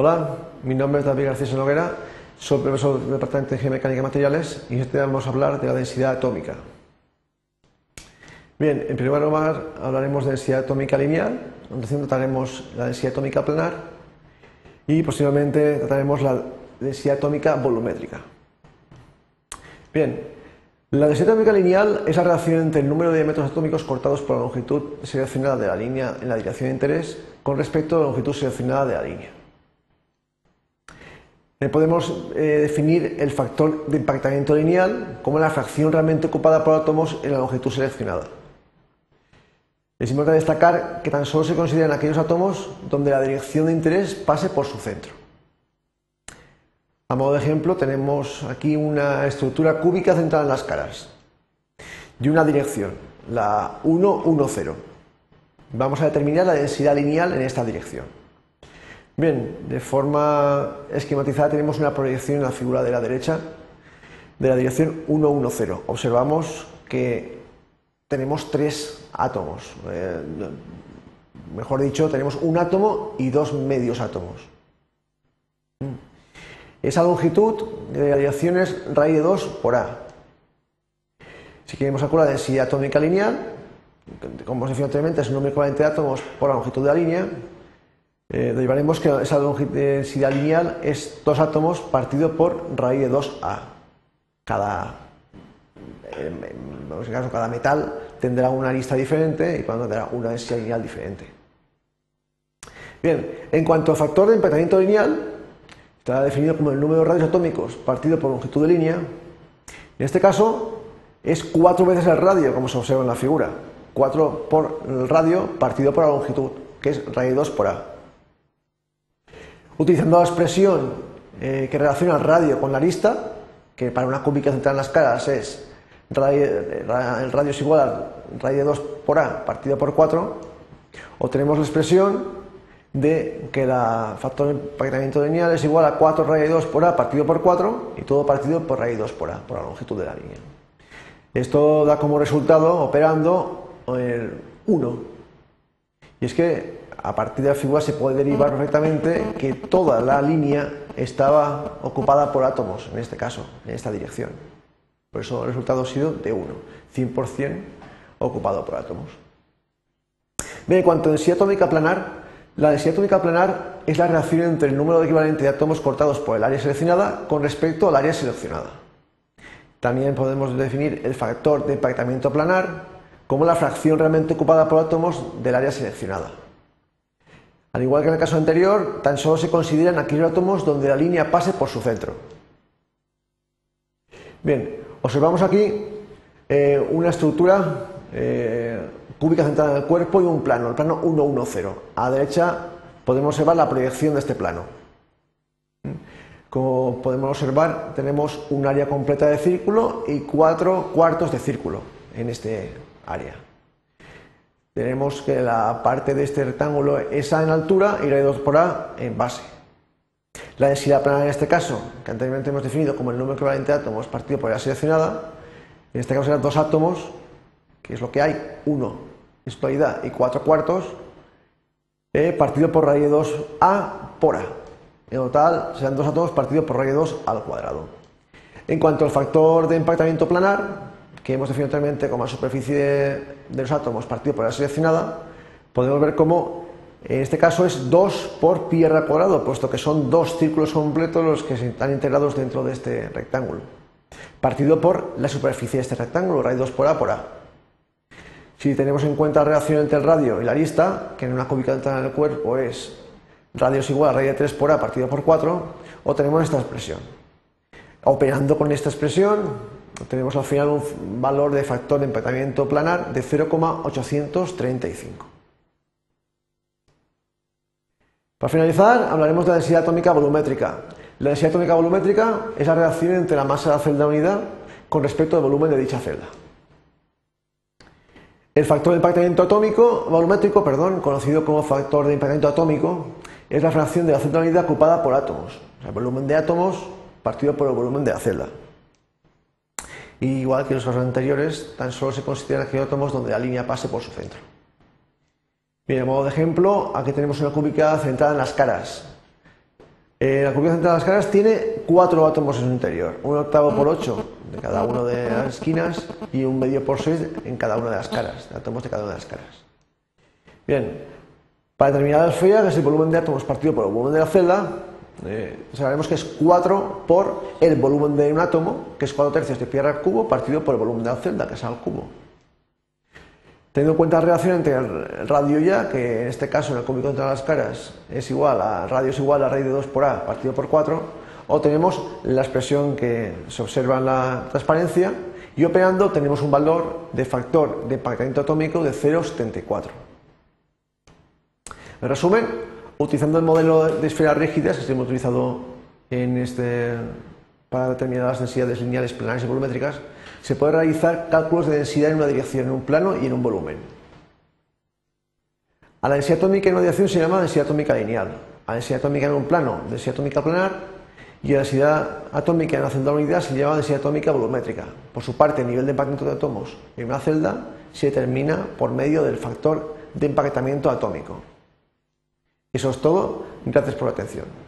Hola, mi nombre es David García Noguera, soy profesor del Departamento de Geomecánica y Materiales y este vamos a hablar de la densidad atómica. Bien, en primer lugar hablaremos de densidad atómica lineal, donde trataremos la densidad atómica planar y posiblemente trataremos la densidad atómica volumétrica. Bien, la densidad atómica lineal es la relación entre el número de metros atómicos cortados por la longitud seleccionada de la línea en la dirección de interés con respecto a la longitud seleccionada de la línea. Podemos eh, definir el factor de impactamiento lineal como la fracción realmente ocupada por átomos en la longitud seleccionada. Es importante destacar que tan solo se consideran aquellos átomos donde la dirección de interés pase por su centro. A modo de ejemplo, tenemos aquí una estructura cúbica centrada en las caras y una dirección, la 1, 1, 0. Vamos a determinar la densidad lineal en esta dirección. Bien, de forma esquematizada tenemos una proyección en la figura de la derecha de la dirección 1, 1, 0. Observamos que tenemos tres átomos. Eh, mejor dicho, tenemos un átomo y dos medios átomos. Esa longitud de la dirección es raíz de 2 por A. Si queremos calcular la densidad atómica lineal, como hemos definido anteriormente, es el número equivalente de átomos por la longitud de la línea, eh, derivaremos que esa densidad lineal es dos átomos partido por raíz de 2A. Cada, en este caso, cada metal tendrá una lista diferente y cuando tendrá una densidad lineal diferente. Bien, en cuanto al factor de empatamiento lineal, está definido como el número de radios atómicos partido por longitud de línea. En este caso es cuatro veces el radio, como se observa en la figura. 4 por el radio partido por la longitud, que es raíz 2 por A. Utilizando la expresión eh, que relaciona el radio con la lista, que para una cúbica central en las caras es el radio es igual a raíz de 2 por A partido por 4, obtenemos la expresión de que el factor de impactamiento lineal es igual a 4 raíz de 2 por A partido por 4 y todo partido por raíz de 2 por A, por la longitud de la línea. Esto da como resultado, operando, el 1. Y es que a partir de la figura se puede derivar perfectamente que toda la línea estaba ocupada por átomos, en este caso, en esta dirección. Por eso el resultado ha sido de 1, 100% ocupado por átomos. Bien, en cuanto a densidad atómica planar, la densidad atómica planar es la relación entre el número equivalente de átomos cortados por el área seleccionada con respecto al área seleccionada. También podemos definir el factor de impactamiento planar como la fracción realmente ocupada por átomos del área seleccionada. Al igual que en el caso anterior, tan solo se consideran aquellos átomos donde la línea pase por su centro. Bien, observamos aquí eh, una estructura eh, cúbica centrada en el cuerpo y un plano, el plano 110. A la derecha podemos observar la proyección de este plano. Como podemos observar, tenemos un área completa de círculo y cuatro cuartos de círculo en este área tenemos que la parte de este rectángulo es A en altura y la de 2 por A en base. La densidad planar en este caso, que anteriormente hemos definido como el número equivalente de átomos partido por la seleccionada, en este caso serán dos átomos, que es lo que hay, 1 en su totalidad y 4 cuartos, eh, partido por raíz de 2A por A. En total serán dos átomos partido por raíz de 2 al cuadrado. En cuanto al factor de impactamiento planar, que hemos definido anteriormente como la superficie de, los átomos partido por la seleccionada, podemos ver cómo en este caso es 2 por pi r cuadrado, puesto que son dos círculos completos los que están integrados dentro de este rectángulo, partido por la superficie de este rectángulo, raíz 2 por a por a. Si tenemos en cuenta la relación entre el radio y la lista, que en una cúbica en el cuerpo es radio es igual a raíz de 3 por a partido por 4, obtenemos esta expresión. Operando con esta expresión, tenemos al final un valor de factor de empatamiento planar de 0,835. Para finalizar, hablaremos de la densidad atómica volumétrica. La densidad atómica volumétrica es la relación entre la masa de la celda unidad con respecto al volumen de dicha celda. El factor de impactamiento atómico, volumétrico, perdón, conocido como factor de impactamiento atómico, es la fracción de la celda unidad ocupada por átomos, el volumen de átomos partido por el volumen de la celda igual que los casos anteriores, tan solo se consideran aquellos átomos donde la línea pase por su centro. Bien, a modo de ejemplo, aquí tenemos una cúbica centrada en las caras. Eh, la curva central de las caras tiene cuatro átomos en su interior, un octavo por ocho de cada una de las esquinas y un medio por seis en cada una de las caras, de átomos de cada una de las caras. Bien, para determinar la esfera, que es el volumen de átomos partido por el volumen de la celda, sabemos que es 4 por el volumen de un átomo, que es 4 tercios de pi al cubo, partido por el volumen de la celda, que es al cubo. Teniendo en cuenta la relación entre el radio ya, que en este caso en el cómico entre las caras es igual a radio es igual a raíz de 2 por A partido por 4, o tenemos la expresión que se observa en la transparencia, y operando tenemos un valor de factor de empaquetamiento atómico de 0,74. En resumen, utilizando el modelo de esferas rígidas que hemos utilizado en este, para determinar las densidades lineales, planares y volumétricas, se puede realizar cálculos de densidad en una dirección, en un plano y en un volumen. A la densidad atómica en una dirección se llama densidad atómica lineal, a la densidad atómica en un plano, densidad atómica planar, y a la densidad atómica en una celda unidad se llama densidad atómica volumétrica. Por su parte, el nivel de empaquetamiento de átomos en una celda se determina por medio del factor de empaquetamiento atómico. Eso es todo. Gracias por la atención.